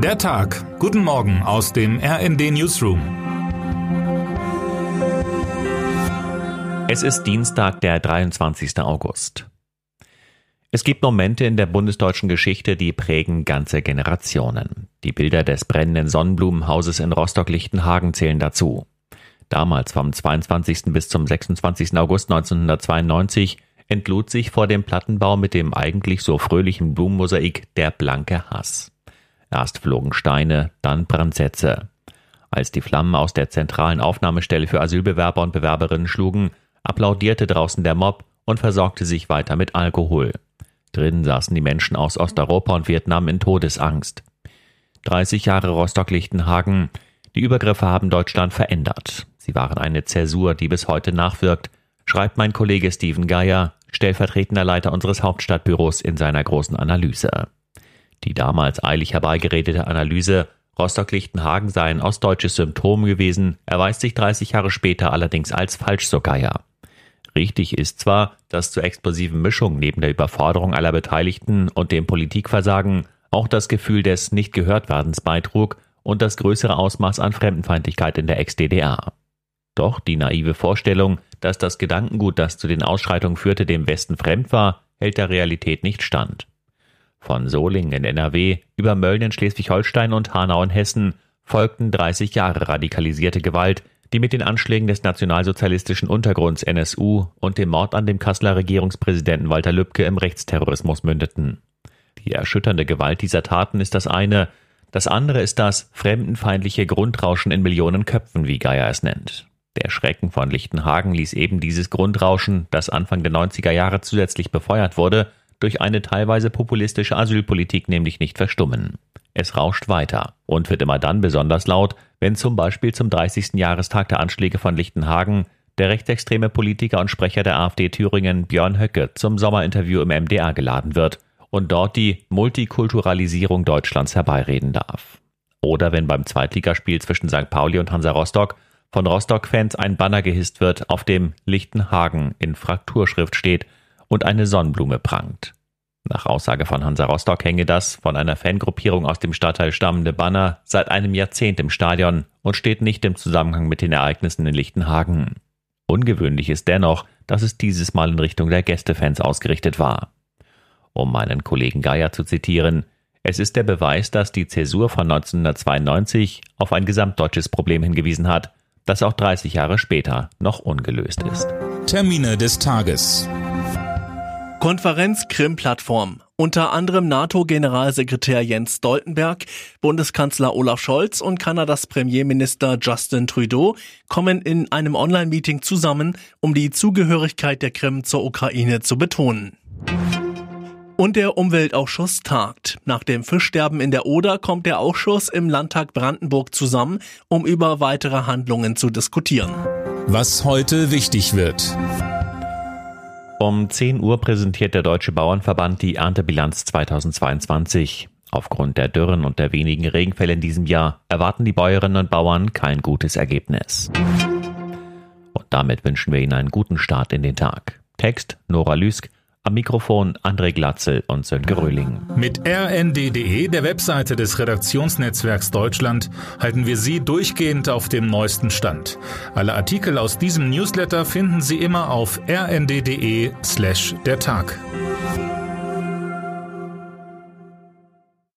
Der Tag. Guten Morgen aus dem RND Newsroom. Es ist Dienstag, der 23. August. Es gibt Momente in der bundesdeutschen Geschichte, die prägen ganze Generationen. Die Bilder des brennenden Sonnenblumenhauses in Rostock-Lichtenhagen zählen dazu. Damals vom 22. bis zum 26. August 1992 entlud sich vor dem Plattenbau mit dem eigentlich so fröhlichen Blumenmosaik der blanke Hass. Erst flogen Steine, dann Brandsätze. Als die Flammen aus der zentralen Aufnahmestelle für Asylbewerber und Bewerberinnen schlugen, applaudierte draußen der Mob und versorgte sich weiter mit Alkohol. Drinnen saßen die Menschen aus Osteuropa und Vietnam in Todesangst. 30 Jahre Rostock-Lichtenhagen. Die Übergriffe haben Deutschland verändert. Sie waren eine Zäsur, die bis heute nachwirkt, schreibt mein Kollege Steven Geier, stellvertretender Leiter unseres Hauptstadtbüros in seiner großen Analyse. Die damals eilig herbeigeredete Analyse Rostock-Lichtenhagen sei ein ostdeutsches Symptom gewesen, erweist sich 30 Jahre später allerdings als falsch, so Geier. Richtig ist zwar, dass zur explosiven Mischung neben der Überforderung aller Beteiligten und dem Politikversagen auch das Gefühl des Nicht-Gehört-Werdens beitrug und das größere Ausmaß an Fremdenfeindlichkeit in der Ex-DDR. Doch die naive Vorstellung, dass das Gedankengut, das zu den Ausschreitungen führte, dem Westen fremd war, hält der Realität nicht stand. Von Solingen in NRW über Mölln in Schleswig-Holstein und Hanau in Hessen folgten 30 Jahre radikalisierte Gewalt, die mit den Anschlägen des nationalsozialistischen Untergrunds NSU und dem Mord an dem Kasseler Regierungspräsidenten Walter Lübcke im Rechtsterrorismus mündeten. Die erschütternde Gewalt dieser Taten ist das eine, das andere ist das fremdenfeindliche Grundrauschen in Millionen Köpfen, wie Geier es nennt. Der Schrecken von Lichtenhagen ließ eben dieses Grundrauschen, das Anfang der 90er Jahre zusätzlich befeuert wurde, durch eine teilweise populistische Asylpolitik nämlich nicht verstummen. Es rauscht weiter und wird immer dann besonders laut, wenn zum Beispiel zum 30. Jahrestag der Anschläge von Lichtenhagen der rechtsextreme Politiker und Sprecher der AfD Thüringen Björn Höcke zum Sommerinterview im MDR geladen wird und dort die Multikulturalisierung Deutschlands herbeireden darf. Oder wenn beim Zweitligaspiel zwischen St. Pauli und Hansa Rostock von Rostock-Fans ein Banner gehisst wird, auf dem Lichtenhagen in Frakturschrift steht und eine Sonnenblume prangt. Nach Aussage von Hansa Rostock hänge das von einer Fangruppierung aus dem Stadtteil stammende Banner seit einem Jahrzehnt im Stadion und steht nicht im Zusammenhang mit den Ereignissen in Lichtenhagen. Ungewöhnlich ist dennoch, dass es dieses Mal in Richtung der Gästefans ausgerichtet war. Um meinen Kollegen Geier zu zitieren, es ist der Beweis, dass die Zäsur von 1992 auf ein gesamtdeutsches Problem hingewiesen hat, das auch 30 Jahre später noch ungelöst ist. Termine des Tages. Konferenz Krim-Plattform. Unter anderem NATO-Generalsekretär Jens Stoltenberg, Bundeskanzler Olaf Scholz und Kanadas Premierminister Justin Trudeau kommen in einem Online-Meeting zusammen, um die Zugehörigkeit der Krim zur Ukraine zu betonen. Und der Umweltausschuss tagt. Nach dem Fischsterben in der Oder kommt der Ausschuss im Landtag Brandenburg zusammen, um über weitere Handlungen zu diskutieren. Was heute wichtig wird. Um 10 Uhr präsentiert der Deutsche Bauernverband die Erntebilanz 2022. Aufgrund der Dürren und der wenigen Regenfälle in diesem Jahr erwarten die Bäuerinnen und Bauern kein gutes Ergebnis. Und damit wünschen wir Ihnen einen guten Start in den Tag. Text Nora Lüsk, am Mikrofon André Glatzel und Sönke Röhling. Mit rnd.de, der Webseite des Redaktionsnetzwerks Deutschland, halten wir Sie durchgehend auf dem neuesten Stand. Alle Artikel aus diesem Newsletter finden Sie immer auf rnd.de slash der Tag.